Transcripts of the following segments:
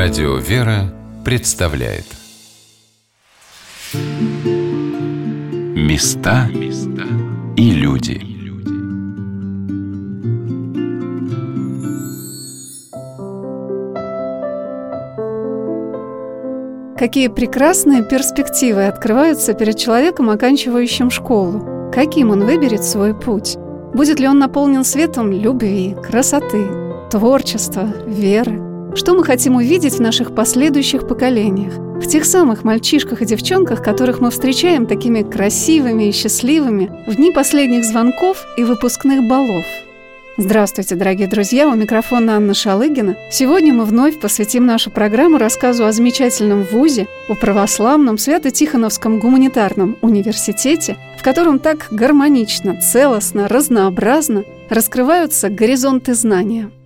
Радио «Вера» представляет Места и люди Какие прекрасные перспективы открываются перед человеком, оканчивающим школу. Каким он выберет свой путь? Будет ли он наполнен светом любви, красоты, творчества, веры? Что мы хотим увидеть в наших последующих поколениях? В тех самых мальчишках и девчонках, которых мы встречаем такими красивыми и счастливыми в дни последних звонков и выпускных балов. Здравствуйте, дорогие друзья! У микрофона Анна Шалыгина. Сегодня мы вновь посвятим нашу программу рассказу о замечательном вузе, о православном Свято-Тихоновском гуманитарном университете, в котором так гармонично, целостно, разнообразно раскрываются горизонты знания –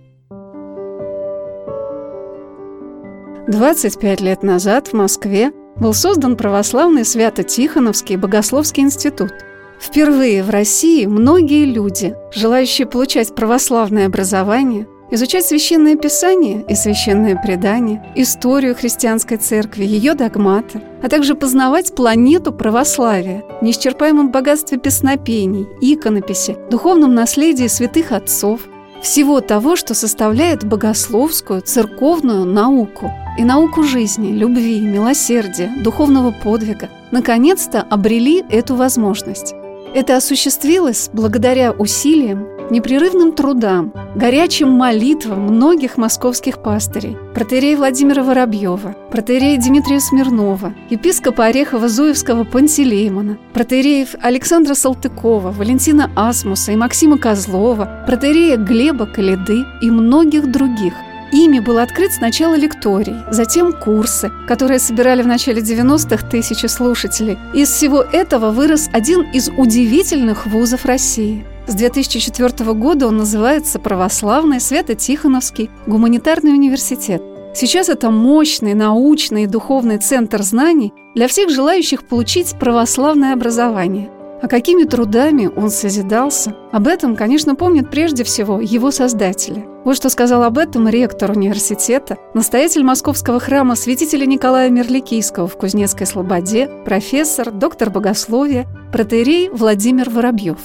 25 лет назад в Москве был создан православный Свято-Тихоновский богословский институт. Впервые в России многие люди, желающие получать православное образование, изучать священное писание и священное предание, историю христианской церкви, ее догматы, а также познавать планету православия, неисчерпаемом богатстве песнопений, иконописи, духовном наследии святых отцов, всего того, что составляет богословскую, церковную науку и науку жизни, любви, милосердия, духовного подвига, наконец-то обрели эту возможность. Это осуществилось благодаря усилиям, непрерывным трудам, горячим молитвам многих московских пастырей, протерея Владимира Воробьева, протерея Дмитрия Смирнова, епископа Орехова-Зуевского Пантелеймона, протереев Александра Салтыкова, Валентина Асмуса и Максима Козлова, протерея Глеба Калиды и многих других – Ими был открыт сначала лекторий, затем курсы, которые собирали в начале 90-х тысячи слушателей. Из всего этого вырос один из удивительных вузов России. С 2004 года он называется Православный Свято-Тихоновский гуманитарный университет. Сейчас это мощный научный и духовный центр знаний для всех желающих получить православное образование – а какими трудами он созидался, об этом, конечно, помнят прежде всего его создатели. Вот что сказал об этом ректор университета, настоятель московского храма святителя Николая Мерликийского в Кузнецкой Слободе, профессор, доктор богословия, протеерей Владимир Воробьев.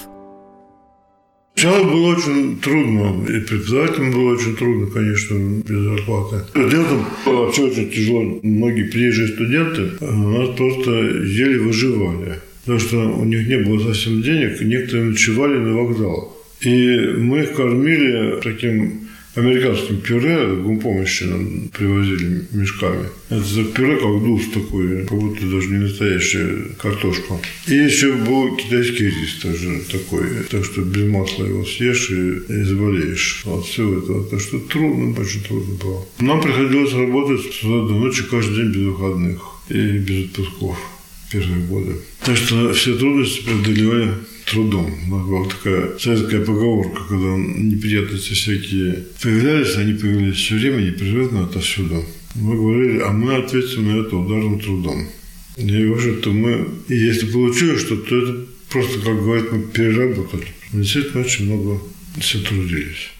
Сначала было очень трудно, и преподавателям было очень трудно, конечно, без зарплаты. Студентам вообще очень тяжело. Многие приезжие студенты у нас просто еле выживали потому что у них не было совсем денег, некоторые ночевали на вокзалах. И мы их кормили таким американским пюре, гумпомощи нам привозили мешками. Это пюре как дус такой, как будто даже не настоящая картошка. И еще был китайский рис тоже такой, так что без масла его съешь и, и заболеешь. Вот все это. Так что трудно, очень трудно было. Нам приходилось работать с утра до ночи каждый день без выходных и без отпусков первые годы. Так что все трудности преодолевали трудом. Была такая советская поговорка, когда неприятности всякие появлялись, они появлялись все время непрерывно отовсюду. Мы говорили, а мы ответим на это ударным трудом. И в общем-то мы, и если получилось что то это просто, как говорят, мы переработали. Мы действительно очень много все трудились.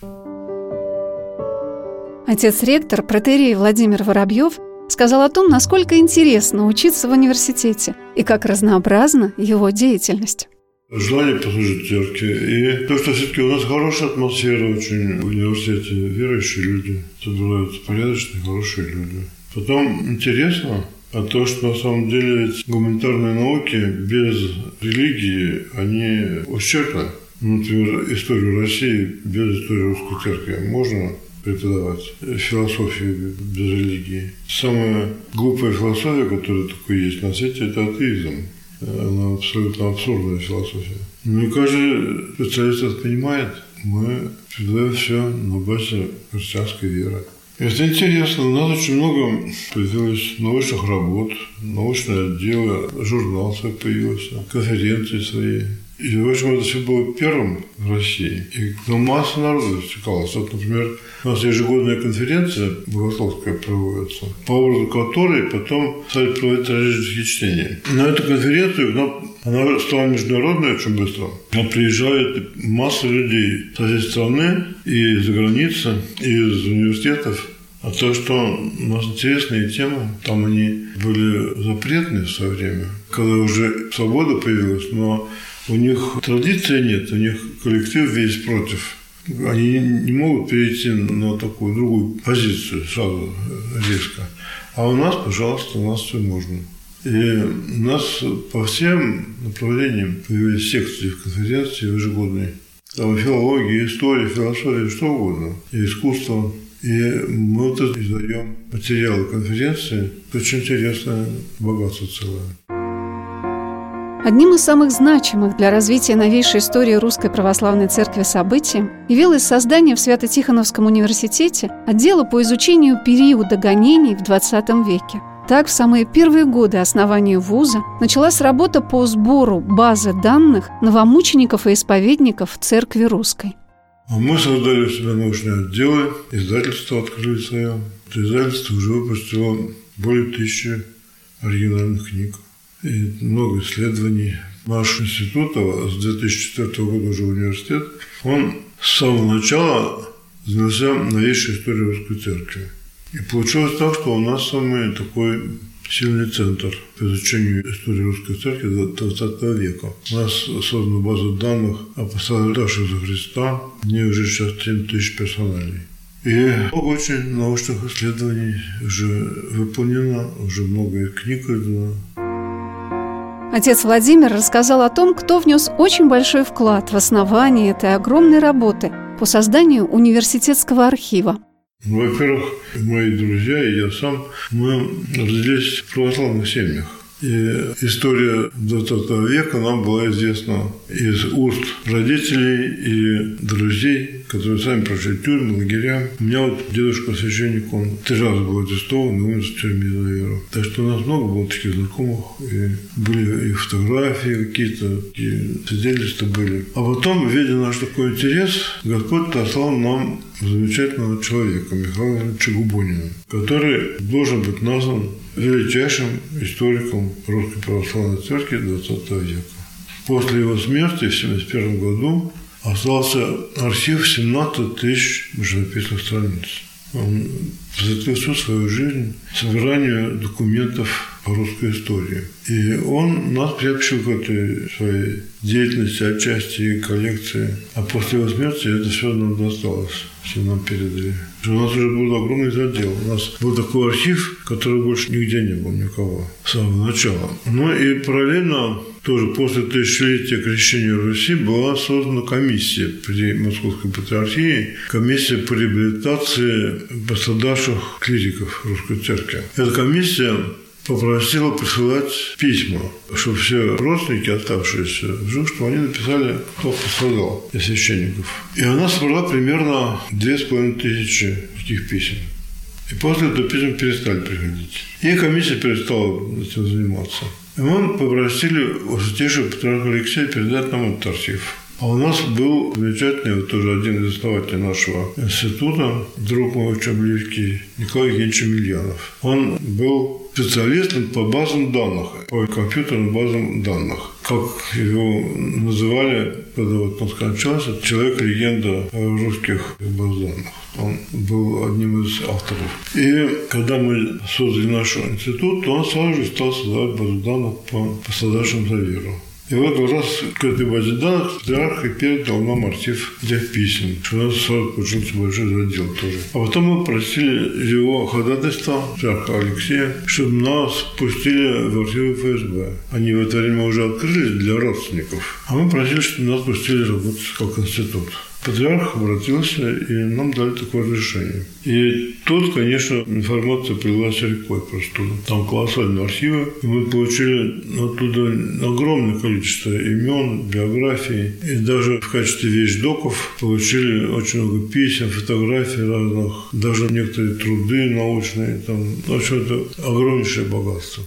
Отец-ректор, протерей Владимир Воробьев сказал о том, насколько интересно учиться в университете и как разнообразна его деятельность. Желание послужить церкви. И то, что все-таки у нас хорошая атмосфера очень в университете, верующие люди, собираются порядочные, хорошие люди. Потом интересно, а то, что на самом деле гуманитарные науки без религии, они ущербны. Например, историю России без истории русской церкви можно преподавать философию без религии. Самая глупая философия, которая только есть на свете, это атеизм. Она абсолютно абсурдная философия. И каждый специалист это понимает. Мы преподаем все на базе христианской веры. Это интересно. У нас очень много появилось научных работ, научное отделы, журнал свой появился, конференции свои. И, в общем, это все было первым в России. И ну, масса народу стекалась. Вот, например, у нас ежегодная конференция богословская проводится, по образу которой потом стали проводить различные чтения. На эту конференцию она стала международной очень быстро. Она приезжает масса людей со всей страны и из-за границы, и из университетов. А то, что у нас интересные темы, там они были запретные в свое время, когда уже свобода появилась, но у них традиции нет, у них коллектив весь против. Они не могут перейти на такую другую позицию сразу резко. А у нас, пожалуйста, у нас все можно. И у нас по всем направлениям появились секции конференции ежегодной. Там филология, история, философия, что угодно. И искусство. И мы вот издаем материалы конференции. Очень интересное богатство целое. Одним из самых значимых для развития новейшей истории Русской Православной Церкви событием явилось создание в Свято-Тихоновском университете отдела по изучению периода гонений в XX веке. Так, в самые первые годы основания вуза началась работа по сбору базы данных новомучеников и исповедников Церкви Русской. Мы создали у себя научные отделы, издательство открыли свое. Это издательство уже выпустило более тысячи оригинальных книг и много исследований. Наш институт, а с 2004 года уже университет, он с самого начала занялся новейшей историей русской церкви. И получилось так, что у нас самый такой сильный центр по изучению истории русской церкви 20 века. У нас создана база данных о пострадавших за Христа. В ней уже сейчас 7 тысяч персоналей. И много очень научных исследований уже выполнено, уже много книг издано. Отец Владимир рассказал о том, кто внес очень большой вклад в основание этой огромной работы по созданию университетского архива. Во-первых, мои друзья и я сам, мы родились в православных семьях. И история 20 века нам была известна из уст родителей и друзей, которые сами прошли тюрьмы, лагеря. У меня вот дедушка священник, он три раза был арестован и умер в тюрьме за веру. Так что у нас много было таких знакомых, и были и фотографии какие-то, и свидетельства были. А потом, видя наш такой интерес, Господь послал нам замечательного человека, Михаила Чагубонина, который должен быть назван величайшим историком Русской Православной Церкви XX века. После его смерти в 1971 году остался архив 17 тысяч живописных страниц. Он посвятил всю свою жизнь собиранию документов по русской истории. И он нас приобщил к этой своей деятельности, отчасти коллекции. А после его смерти это все нам досталось, все нам передали. У нас уже был огромный задел. У нас был такой архив, который больше нигде не был никого с самого начала. Ну и параллельно тоже после тысячелетия крещения Руси была создана комиссия при Московской Патриархии, комиссия по реабилитации пострадавших клириков Русской Церкви. Эта комиссия попросила присылать письма, чтобы все родственники, оставшиеся в живых, чтобы они написали, кто пострадал из священников. И она собрала примерно две с половиной тысячи таких писем. И после этого писем перестали приходить. И комиссия перестала этим заниматься. И мы попросили у святейшего патриарха Алексея передать нам этот архив. А у нас был замечательный, вот тоже один из основателей нашего института, друг мой очень близкий, Николай Евгеньевич Емельянов. Он был специалистом по базам данных, по компьютерным базам данных. Как его называли, когда вот он скончался, человек-легенда русских баз данных. Он был одним из авторов. И когда мы создали наш институт, то он сразу же стал создавать базу данных по пострадавшим за веру. И вот как раз к этой базе данных патриарх и передал нам архив этих писем, что у нас сразу получился большой задел тоже. А потом мы просили его ходатайства, патриарха Алексея, чтобы нас пустили в архивы ФСБ. Они в это время уже открылись для родственников. А мы просили, чтобы нас пустили работать как институт. Патриарх обратился, и нам дали такое разрешение. И тут, конечно, информация прилилась рекой просто. Там колоссальные архивы, и мы получили оттуда огромное количество имен, биографий, и даже в качестве вещдоков получили очень много писем, фотографий разных, даже некоторые труды научные. Там, в общем, это огромнейшее богатство.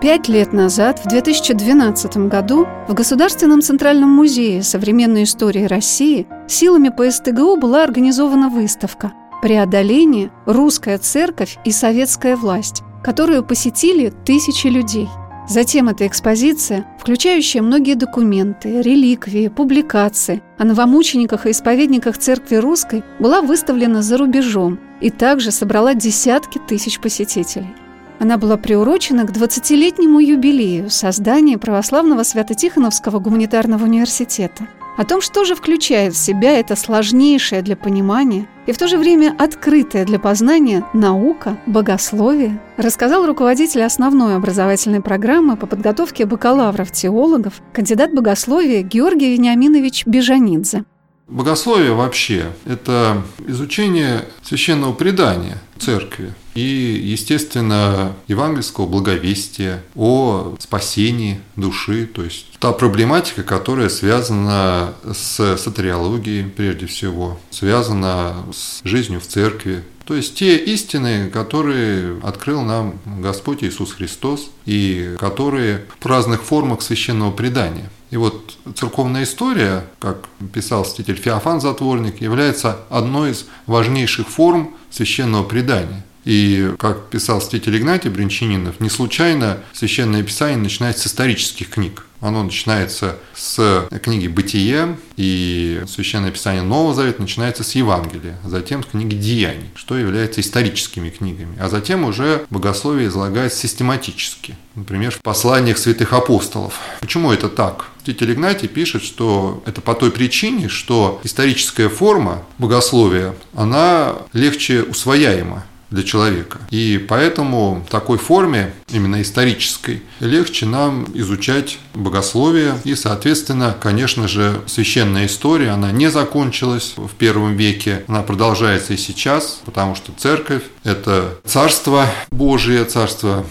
Пять лет назад, в 2012 году, в Государственном Центральном музее современной истории России силами ПСТГУ была организована выставка «Преодоление. Русская церковь и советская власть», которую посетили тысячи людей. Затем эта экспозиция, включающая многие документы, реликвии, публикации о новомучениках и исповедниках Церкви Русской, была выставлена за рубежом и также собрала десятки тысяч посетителей. Она была приурочена к 20-летнему юбилею создания Православного Свято-Тихоновского гуманитарного университета – о том, что же включает в себя это сложнейшее для понимания и в то же время открытое для познания наука, богословие, рассказал руководитель основной образовательной программы по подготовке бакалавров-теологов, кандидат богословия Георгий Вениаминович Бежанидзе. Богословие вообще – это изучение священного предания церкви и, естественно, евангельского благовестия о спасении души, то есть та проблематика, которая связана с сатериологией прежде всего, связана с жизнью в церкви, то есть те истины, которые открыл нам Господь Иисус Христос и которые в разных формах священного предания. И вот церковная история, как писал святитель Феофан Затворник, является одной из важнейших форм священного предания. И, как писал святитель Игнатий Бринчанинов, не случайно Священное Писание начинается с исторических книг. Оно начинается с книги «Бытие», и Священное Писание Нового Завета начинается с Евангелия, затем с книги «Деяний», что является историческими книгами, а затем уже богословие излагается систематически, например, в посланиях святых апостолов. Почему это так? Святитель Игнатий пишет, что это по той причине, что историческая форма богословия, она легче усвояема для человека. И поэтому в такой форме, именно исторической, легче нам изучать богословие. И, соответственно, конечно же, священная история, она не закончилась в первом веке, она продолжается и сейчас, потому что церковь – это царство Божие, царство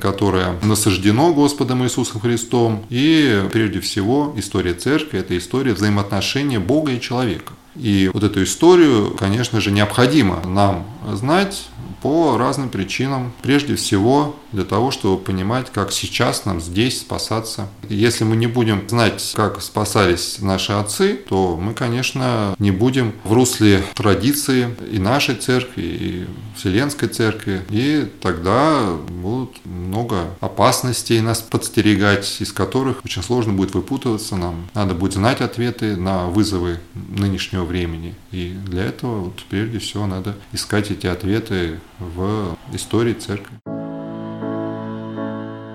которое насаждено Господом Иисусом Христом. И прежде всего история церкви – это история взаимоотношения Бога и человека. И вот эту историю, конечно же, необходимо нам знать, по разным причинам. Прежде всего для того, чтобы понимать, как сейчас нам здесь спасаться. Если мы не будем знать, как спасались наши отцы, то мы, конечно, не будем в русле традиции и нашей церкви, и Вселенской церкви. И тогда будут много опасностей нас подстерегать, из которых очень сложно будет выпутываться нам. Надо будет знать ответы на вызовы нынешнего времени. И для этого вот, прежде всего надо искать эти ответы в истории церкви.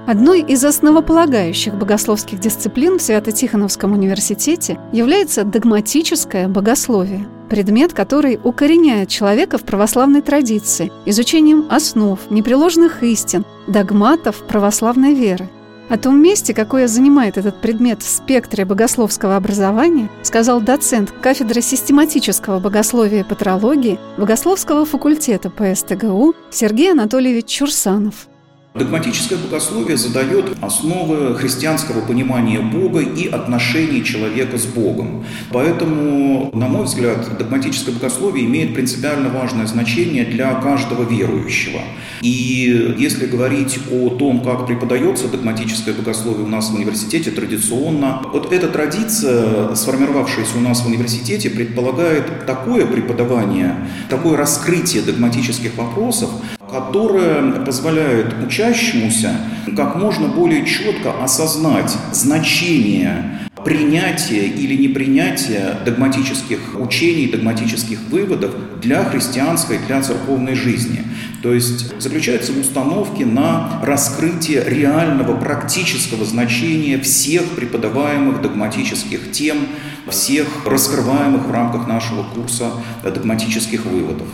Одной из основополагающих богословских дисциплин в Свято-Тихоновском университете является догматическое богословие, предмет, который укореняет человека в православной традиции, изучением основ, непреложных истин, догматов православной веры – о том месте, какое занимает этот предмет в спектре богословского образования, сказал доцент кафедры систематического богословия и патрологии Богословского факультета ПСТГУ Сергей Анатольевич Чурсанов. Догматическое богословие задает основы христианского понимания Бога и отношений человека с Богом. Поэтому, на мой взгляд, догматическое богословие имеет принципиально важное значение для каждого верующего. И если говорить о том, как преподается догматическое богословие у нас в университете традиционно, вот эта традиция, сформировавшаяся у нас в университете, предполагает такое преподавание, такое раскрытие догматических вопросов, которая позволяет учащемуся как можно более четко осознать значение принятия или непринятия догматических учений, догматических выводов для христианской, для церковной жизни. То есть заключается в установке на раскрытие реального практического значения всех преподаваемых догматических тем, всех раскрываемых в рамках нашего курса догматических выводов.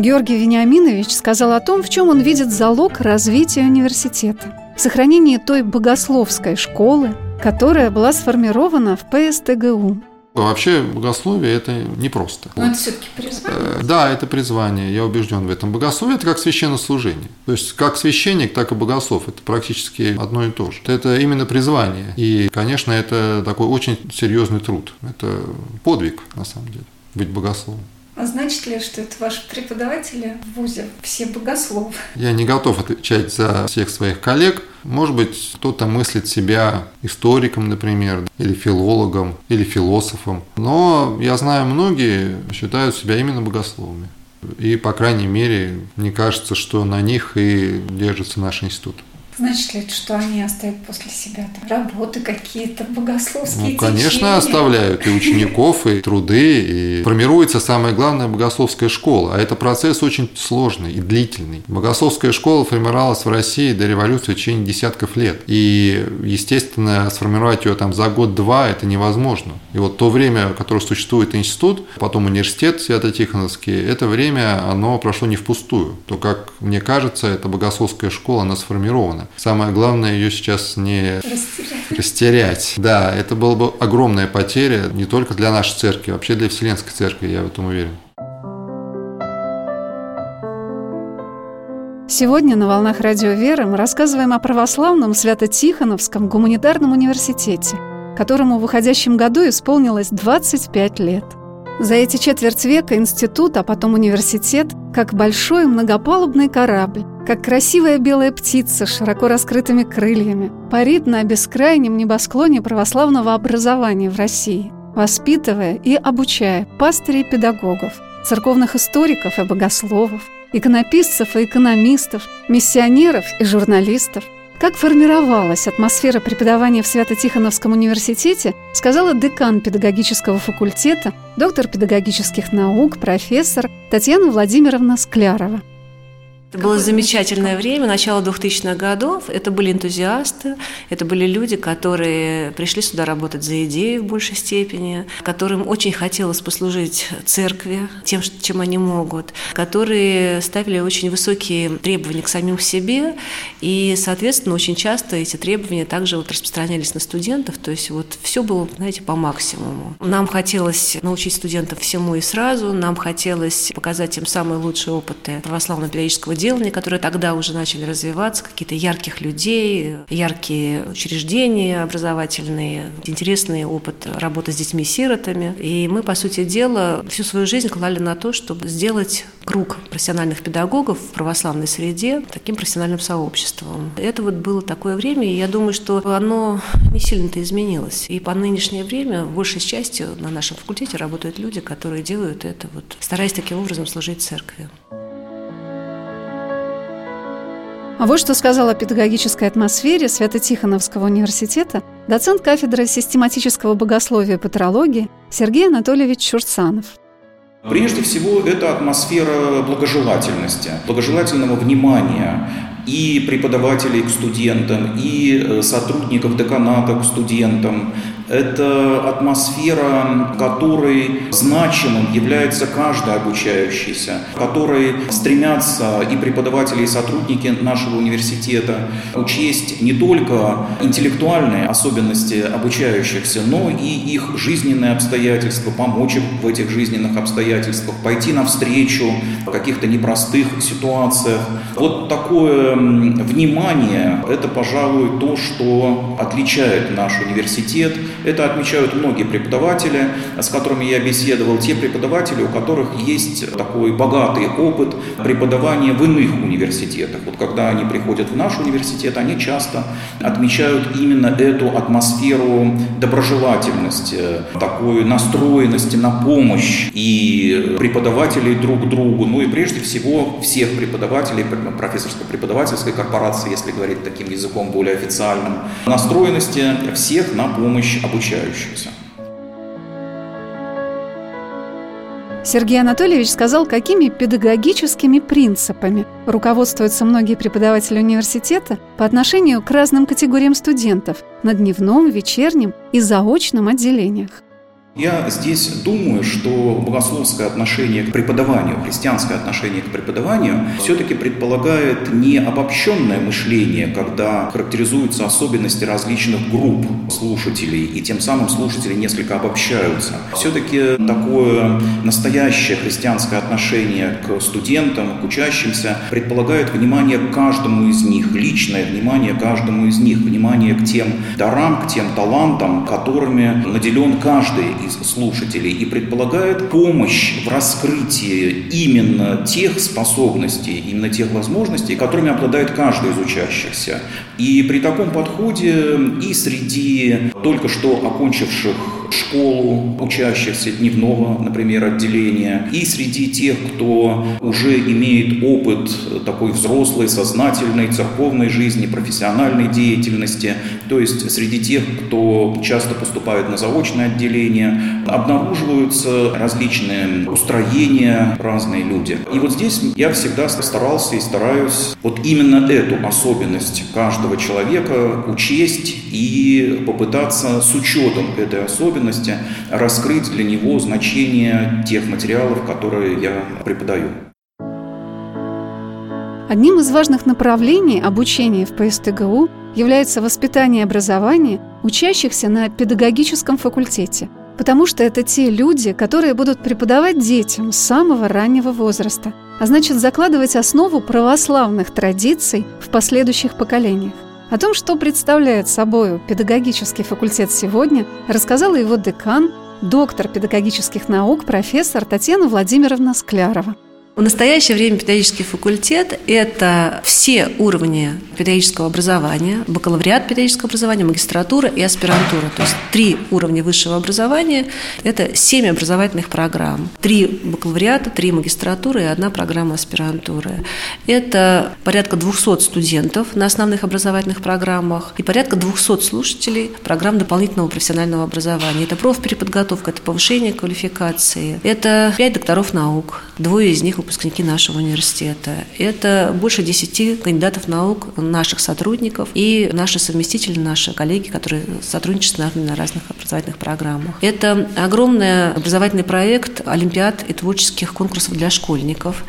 Георгий Вениаминович сказал о том, в чем он видит залог развития университета. В сохранении той богословской школы, которая была сформирована в ПСТГУ. Вообще богословие это непросто. Но это все-таки призвание. Э, да, это призвание, я убежден в этом. Богословие это как священнослужение. То есть как священник, так и богослов это практически одно и то же. Это именно призвание. И, конечно, это такой очень серьезный труд. Это подвиг, на самом деле, быть богословом. А значит ли, что это ваши преподаватели в ВУЗе все богословы? Я не готов отвечать за всех своих коллег. Может быть, кто-то мыслит себя историком, например, или филологом, или философом. Но я знаю, многие считают себя именно богословами. И, по крайней мере, мне кажется, что на них и держится наш институт. Значит ли это, что они оставят после себя там, работы какие-то, богословские Ну, конечно, течения? оставляют и учеников, и труды, и формируется самая главная богословская школа. А это процесс очень сложный и длительный. Богословская школа формировалась в России до революции в течение десятков лет. И, естественно, сформировать ее там за год-два это невозможно. И вот то время, которое существует институт, потом университет Свято-Тихоновский, это время, оно прошло не впустую. То, как мне кажется, эта богословская школа, она сформирована. Самое главное ее сейчас не Растерять. растерять. Да, это была бы огромная потеря не только для нашей церкви, вообще для Вселенской церкви, я в этом уверен. Сегодня на «Волнах Радио Веры» мы рассказываем о православном Свято-Тихоновском гуманитарном университете, которому в уходящем году исполнилось 25 лет. За эти четверть века институт, а потом университет, как большой многопалубный корабль, как красивая белая птица с широко раскрытыми крыльями, парит на бескрайнем небосклоне православного образования в России, воспитывая и обучая пастырей педагогов, церковных историков и богословов, иконописцев и экономистов, миссионеров и журналистов. Как формировалась атмосфера преподавания в Свято-Тихоновском университете, сказала декан педагогического факультета, доктор педагогических наук, профессор Татьяна Владимировна Склярова. Это было замечательное время, начало 2000-х годов. Это были энтузиасты, это были люди, которые пришли сюда работать за идею в большей степени, которым очень хотелось послужить церкви тем, чем они могут, которые ставили очень высокие требования к самим себе, и, соответственно, очень часто эти требования также вот распространялись на студентов, то есть вот все было, знаете, по максимуму. Нам хотелось научить студентов всему и сразу, нам хотелось показать им самые лучшие опыты православно-педагогического делания, которые тогда уже начали развиваться, какие-то ярких людей, яркие учреждения образовательные, интересный опыт работы с детьми-сиротами. И мы, по сути дела, всю свою жизнь клали на то, чтобы сделать круг профессиональных педагогов в православной среде таким профессиональным сообществом. Это вот было такое время, и я думаю, что оно не сильно-то изменилось. И по нынешнее время большей части на нашем факультете работают люди, которые делают это, вот, стараясь таким образом служить церкви. А вот что сказал о педагогической атмосфере Свято-Тихоновского университета доцент кафедры систематического богословия и патрологии Сергей Анатольевич Чурцанов. Прежде всего, это атмосфера благожелательности, благожелательного внимания и преподавателей к студентам, и сотрудников деканата к студентам. Это атмосфера, которой значимым является каждый обучающийся, которой стремятся и преподаватели, и сотрудники нашего университета учесть не только интеллектуальные особенности обучающихся, но и их жизненные обстоятельства, помочь им в этих жизненных обстоятельствах, пойти навстречу в каких-то непростых ситуациях. Вот такое внимание – это, пожалуй, то, что отличает наш университет – это отмечают многие преподаватели, с которыми я беседовал, те преподаватели, у которых есть такой богатый опыт преподавания в иных университетах. Вот когда они приходят в наш университет, они часто отмечают именно эту атмосферу доброжелательности, такой настроенности на помощь и преподавателей друг другу, ну и прежде всего всех преподавателей профессорско-преподавательской корпорации, если говорить таким языком более официальным, настроенности всех на помощь обучающимся. Сергей Анатольевич сказал, какими педагогическими принципами руководствуются многие преподаватели университета по отношению к разным категориям студентов на дневном, вечернем и заочном отделениях. Я здесь думаю, что богословское отношение к преподаванию, христианское отношение к преподаванию все-таки предполагает не обобщенное мышление, когда характеризуются особенности различных групп слушателей, и тем самым слушатели несколько обобщаются. Все-таки такое настоящее христианское отношение к студентам, к учащимся предполагает внимание к каждому из них, личное внимание каждому из них, внимание к тем дарам, к тем талантам, которыми наделен каждый слушателей и предполагает помощь в раскрытии именно тех способностей, именно тех возможностей, которыми обладает каждый из учащихся. И при таком подходе и среди только что окончивших школу учащихся дневного, например, отделения, и среди тех, кто уже имеет опыт такой взрослой, сознательной, церковной жизни, профессиональной деятельности, то есть среди тех, кто часто поступает на заочное отделение, обнаруживаются различные устроения, разные люди. И вот здесь я всегда старался и стараюсь вот именно эту особенность каждого человека учесть и попытаться с учетом этой особенности раскрыть для него значение тех материалов, которые я преподаю. Одним из важных направлений обучения в ПСТГУ является воспитание и образование учащихся на педагогическом факультете, потому что это те люди, которые будут преподавать детям с самого раннего возраста, а значит закладывать основу православных традиций в последующих поколениях. О том, что представляет собой педагогический факультет сегодня, рассказала его декан, доктор педагогических наук, профессор Татьяна Владимировна Склярова. В настоящее время педагогический факультет – это все уровни педагогического образования, бакалавриат педагогического образования, магистратура и аспирантура. То есть три уровня высшего образования – это семь образовательных программ. Три бакалавриата, три магистратуры и одна программа аспирантуры. Это порядка 200 студентов на основных образовательных программах и порядка 200 слушателей программ дополнительного профессионального образования. Это профпереподготовка, это повышение квалификации, это пять докторов наук, двое из них выпускники нашего университета. Это больше 10 кандидатов наук, наших сотрудников и наши совместители, наши коллеги, которые сотрудничают с нами на разных образовательных программах. Это огромный образовательный проект Олимпиад и творческих конкурсов для школьников,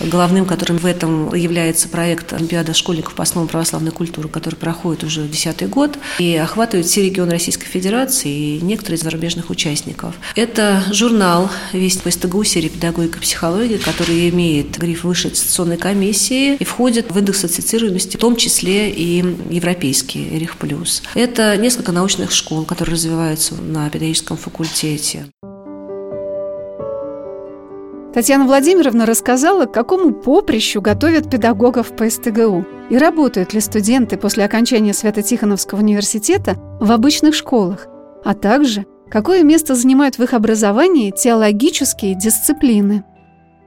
главным которым в этом является проект Олимпиада школьников по основам православной культуры, который проходит уже десятый год и охватывает все регионы Российской Федерации и некоторые из зарубежных участников. Это журнал «Весть по СТГУ» серии «Педагогика и психология», который который имеет гриф высшей аттестационной комиссии и входит в индекс ассоциируемости, в том числе и европейский РИХ+. Это несколько научных школ, которые развиваются на педагогическом факультете. Татьяна Владимировна рассказала, к какому поприщу готовят педагогов по СТГУ и работают ли студенты после окончания Свято-Тихоновского университета в обычных школах, а также какое место занимают в их образовании теологические дисциплины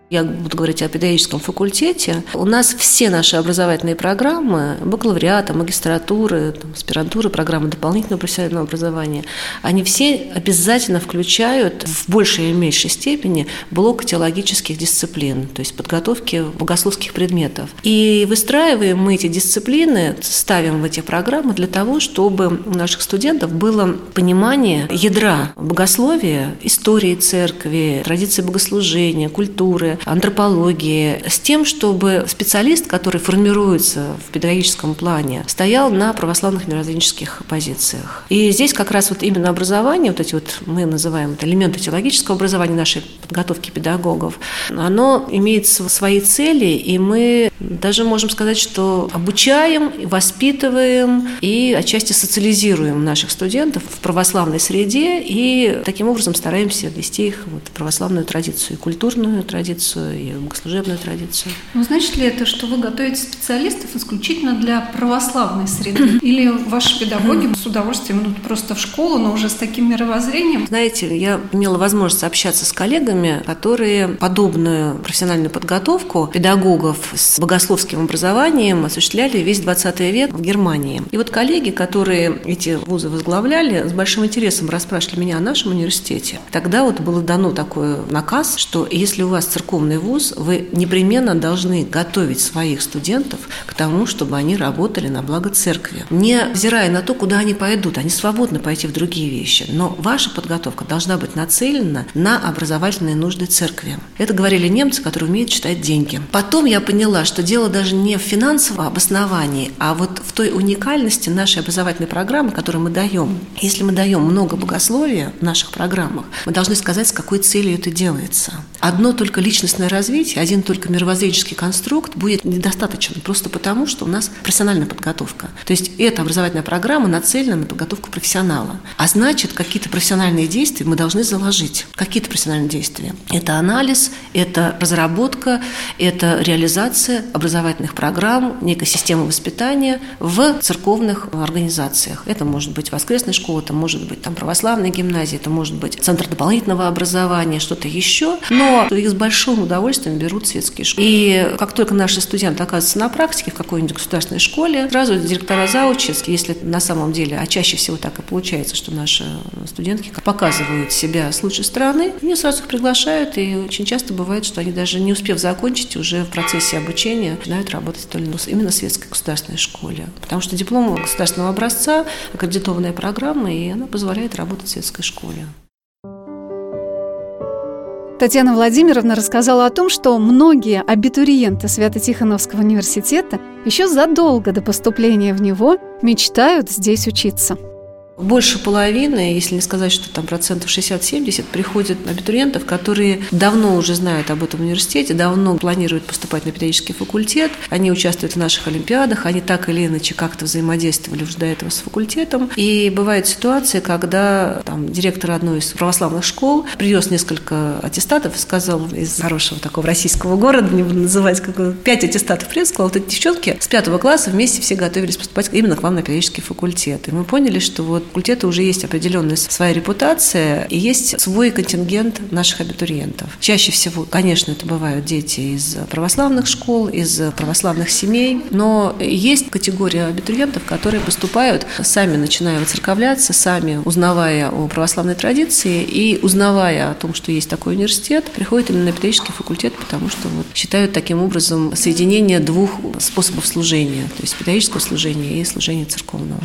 я буду говорить о педагогическом факультете, у нас все наши образовательные программы, бакалавриата, магистратуры, там, аспирантуры, программы дополнительного профессионального образования, они все обязательно включают в большей или меньшей степени блок теологических дисциплин, то есть подготовки богословских предметов. И выстраиваем мы эти дисциплины, ставим в эти программы для того, чтобы у наших студентов было понимание ядра богословия, истории церкви, традиции богослужения, культуры, антропологии, с тем, чтобы специалист, который формируется в педагогическом плане, стоял на православных мировоззренческих позициях. И здесь как раз вот именно образование, вот эти вот мы называем это элементы теологического образования нашей подготовки педагогов, оно имеет свои цели, и мы даже можем сказать, что обучаем, воспитываем и отчасти социализируем наших студентов в православной среде, и таким образом стараемся ввести их вот в православную традицию, культурную традицию, традицию и богослужебную традицию. Ну, значит ли это, что вы готовите специалистов исключительно для православной среды? Или ваши педагоги с удовольствием идут просто в школу, но уже с таким мировоззрением? Знаете, я имела возможность общаться с коллегами, которые подобную профессиональную подготовку педагогов с богословским образованием осуществляли весь 20 век в Германии. И вот коллеги, которые эти вузы возглавляли, с большим интересом расспрашивали меня о нашем университете. Тогда вот было дано такой наказ, что если у вас церковный церковный вуз, вы непременно должны готовить своих студентов к тому, чтобы они работали на благо церкви. Не взирая на то, куда они пойдут, они свободны пойти в другие вещи, но ваша подготовка должна быть нацелена на образовательные нужды церкви. Это говорили немцы, которые умеют читать деньги. Потом я поняла, что дело даже не в финансовом обосновании, а вот в той уникальности нашей образовательной программы, которую мы даем. Если мы даем много богословия в наших программах, мы должны сказать, с какой целью это делается. Одно только личное личностное развитие, один только мировоззренческий конструкт будет недостаточен, просто потому, что у нас профессиональная подготовка. То есть эта образовательная программа нацелена на подготовку профессионала. А значит, какие-то профессиональные действия мы должны заложить. Какие-то профессиональные действия. Это анализ, это разработка, это реализация образовательных программ, некой системы воспитания в церковных организациях. Это может быть воскресная школа, это может быть там православная гимназия, это может быть центр дополнительного образования, что-то еще. Но их с большим удовольствием берут светские школы. И как только наши студенты оказываются на практике в какой-нибудь государственной школе, сразу директора заучи, если на самом деле, а чаще всего так и получается, что наши студентки показывают себя с лучшей стороны, они сразу их приглашают, и очень часто бывает, что они даже не успев закончить, уже в процессе обучения начинают работать именно в светской государственной школе. Потому что диплом государственного образца, аккредитованная программа, и она позволяет работать в светской школе. Татьяна Владимировна рассказала о том, что многие абитуриенты Свято-Тихоновского университета еще задолго до поступления в него мечтают здесь учиться. Больше половины, если не сказать, что там процентов 60-70, приходят абитуриентов, которые давно уже знают об этом университете, давно планируют поступать на педагогический факультет, они участвуют в наших олимпиадах, они так или иначе как-то взаимодействовали уже до этого с факультетом. И бывают ситуации, когда там, директор одной из православных школ привез несколько аттестатов и сказал из хорошего такого российского города, не буду называть, как пять аттестатов привез, сказал, вот эти девчонки с пятого класса вместе все готовились поступать именно к вам на педагогический факультет. И мы поняли, что вот факультета уже есть определенная своя репутация и есть свой контингент наших абитуриентов. Чаще всего, конечно, это бывают дети из православных школ, из православных семей, но есть категория абитуриентов, которые поступают сами, начиная выцерковляться, сами узнавая о православной традиции и узнавая о том, что есть такой университет, приходят именно на педагогический факультет, потому что вот считают таким образом соединение двух способов служения, то есть педагогического служения и служения церковного.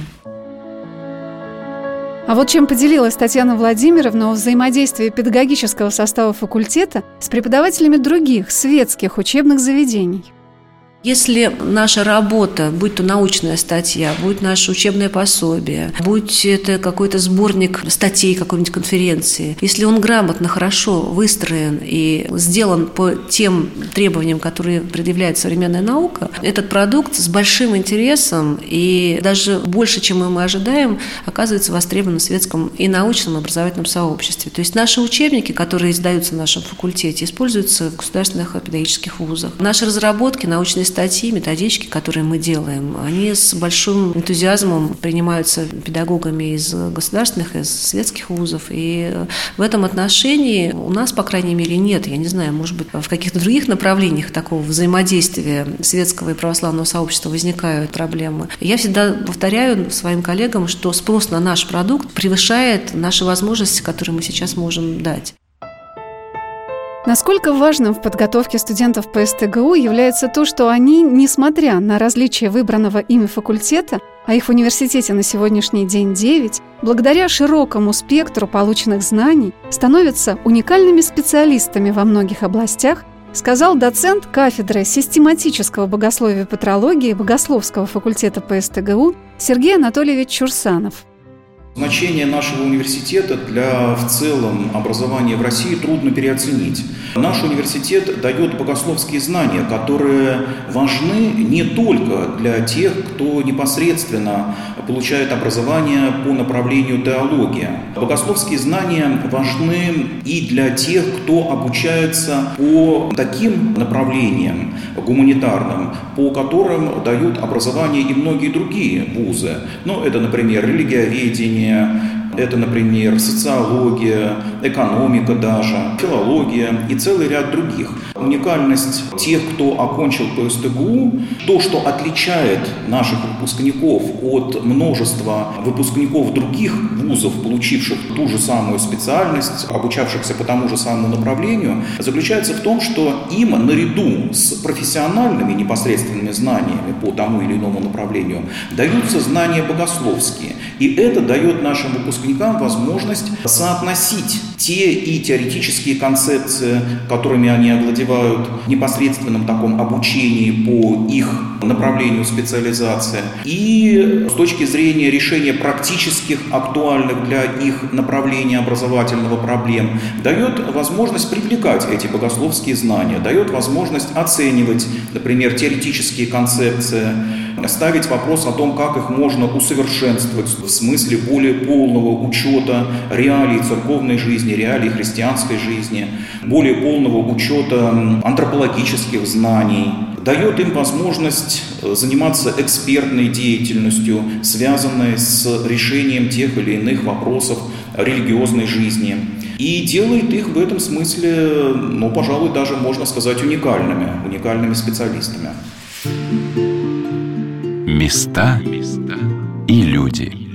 А вот чем поделилась Татьяна Владимировна о взаимодействии педагогического состава факультета с преподавателями других светских учебных заведений. Если наша работа, будь то научная статья, будь наше учебное пособие, будь это какой-то сборник статей какой-нибудь конференции, если он грамотно, хорошо выстроен и сделан по тем требованиям, которые предъявляет современная наука, этот продукт с большим интересом и даже больше, чем мы ожидаем, оказывается востребован в светском и научном образовательном сообществе. То есть наши учебники, которые издаются в нашем факультете, используются в государственных педагогических вузах. Наши разработки, научные статьи, методички, которые мы делаем, они с большим энтузиазмом принимаются педагогами из государственных, из светских вузов. И в этом отношении у нас, по крайней мере, нет, я не знаю, может быть, в каких-то других направлениях такого взаимодействия светского и православного сообщества возникают проблемы. Я всегда повторяю своим коллегам, что спрос на наш продукт превышает наши возможности, которые мы сейчас можем дать. Насколько важным в подготовке студентов по СТГУ является то, что они, несмотря на различие выбранного ими факультета, а их в университете на сегодняшний день 9, благодаря широкому спектру полученных знаний, становятся уникальными специалистами во многих областях, сказал доцент кафедры систематического богословия и патрологии Богословского факультета по СТГУ Сергей Анатольевич Чурсанов. Значение нашего университета для в целом образования в России трудно переоценить. Наш университет дает богословские знания, которые важны не только для тех, кто непосредственно получает образование по направлению теология. Богословские знания важны и для тех, кто обучается по таким направлениям гуманитарным, по которым дают образование и многие другие вузы. Ну, это, например, религиоведение, это, например, социология, экономика даже, филология и целый ряд других. Уникальность тех, кто окончил ПСТГУ, то, что отличает наших выпускников от множества выпускников других вузов, получивших ту же самую специальность, обучавшихся по тому же самому направлению, заключается в том, что им наряду с профессиональными непосредственными знаниями по тому или иному направлению даются знания богословские. И это дает нашим выпускникам возможность соотносить те и теоретические концепции, которыми они овладевают в непосредственном таком обучении по их направлению специализации, и с точки зрения решения практических, актуальных для их направления образовательного проблем, дает возможность привлекать эти богословские знания, дает возможность оценивать, например, теоретические концепции, ставить вопрос о том, как их можно усовершенствовать в смысле более полного учета реалий церковной жизни, реалий христианской жизни, более полного учета антропологических знаний, дает им возможность э, заниматься экспертной деятельностью, связанной с решением тех или иных вопросов религиозной жизни. И делает их в этом смысле, ну, пожалуй, даже можно сказать уникальными, уникальными специалистами. Места и люди.